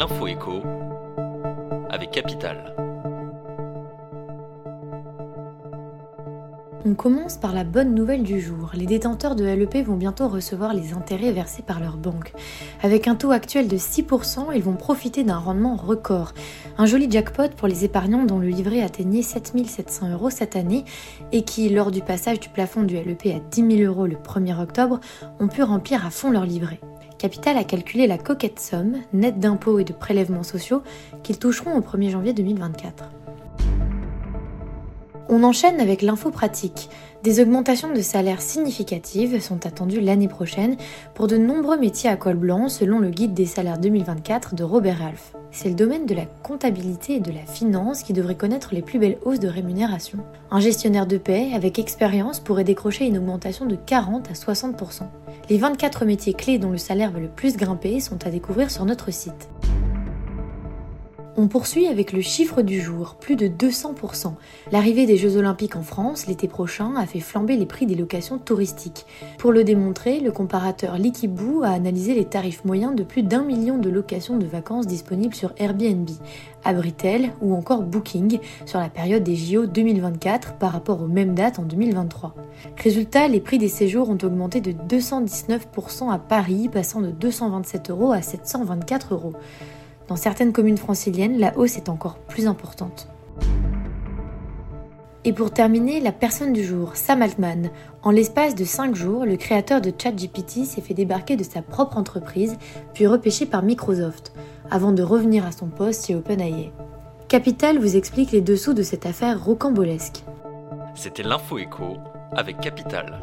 l'info écho avec Capital. On commence par la bonne nouvelle du jour. Les détenteurs de LEP vont bientôt recevoir les intérêts versés par leur banque. Avec un taux actuel de 6%, ils vont profiter d'un rendement record. Un joli jackpot pour les épargnants dont le livret atteignait 7700 euros cette année et qui, lors du passage du plafond du LEP à 10 000 euros le 1er octobre, ont pu remplir à fond leur livret. Capital a calculé la coquette somme, nette d'impôts et de prélèvements sociaux, qu'ils toucheront au 1er janvier 2024. On enchaîne avec l'info pratique. Des augmentations de salaires significatives sont attendues l'année prochaine pour de nombreux métiers à col blanc selon le guide des salaires 2024 de Robert Ralph. C'est le domaine de la comptabilité et de la finance qui devrait connaître les plus belles hausses de rémunération. Un gestionnaire de paix avec expérience pourrait décrocher une augmentation de 40 à 60%. Les 24 métiers clés dont le salaire va le plus grimper sont à découvrir sur notre site. On poursuit avec le chiffre du jour, plus de 200%. L'arrivée des Jeux Olympiques en France l'été prochain a fait flamber les prix des locations touristiques. Pour le démontrer, le comparateur Likibou a analysé les tarifs moyens de plus d'un million de locations de vacances disponibles sur Airbnb, Abritel ou encore Booking sur la période des JO 2024 par rapport aux mêmes dates en 2023. Résultat, les prix des séjours ont augmenté de 219% à Paris, passant de 227 euros à 724 euros. Dans certaines communes franciliennes, la hausse est encore plus importante. Et pour terminer, la personne du jour, Sam Altman. En l'espace de 5 jours, le créateur de ChatGPT s'est fait débarquer de sa propre entreprise, puis repêché par Microsoft, avant de revenir à son poste chez OpenAI. Capital vous explique les dessous de cette affaire rocambolesque. C'était l'info écho avec Capital.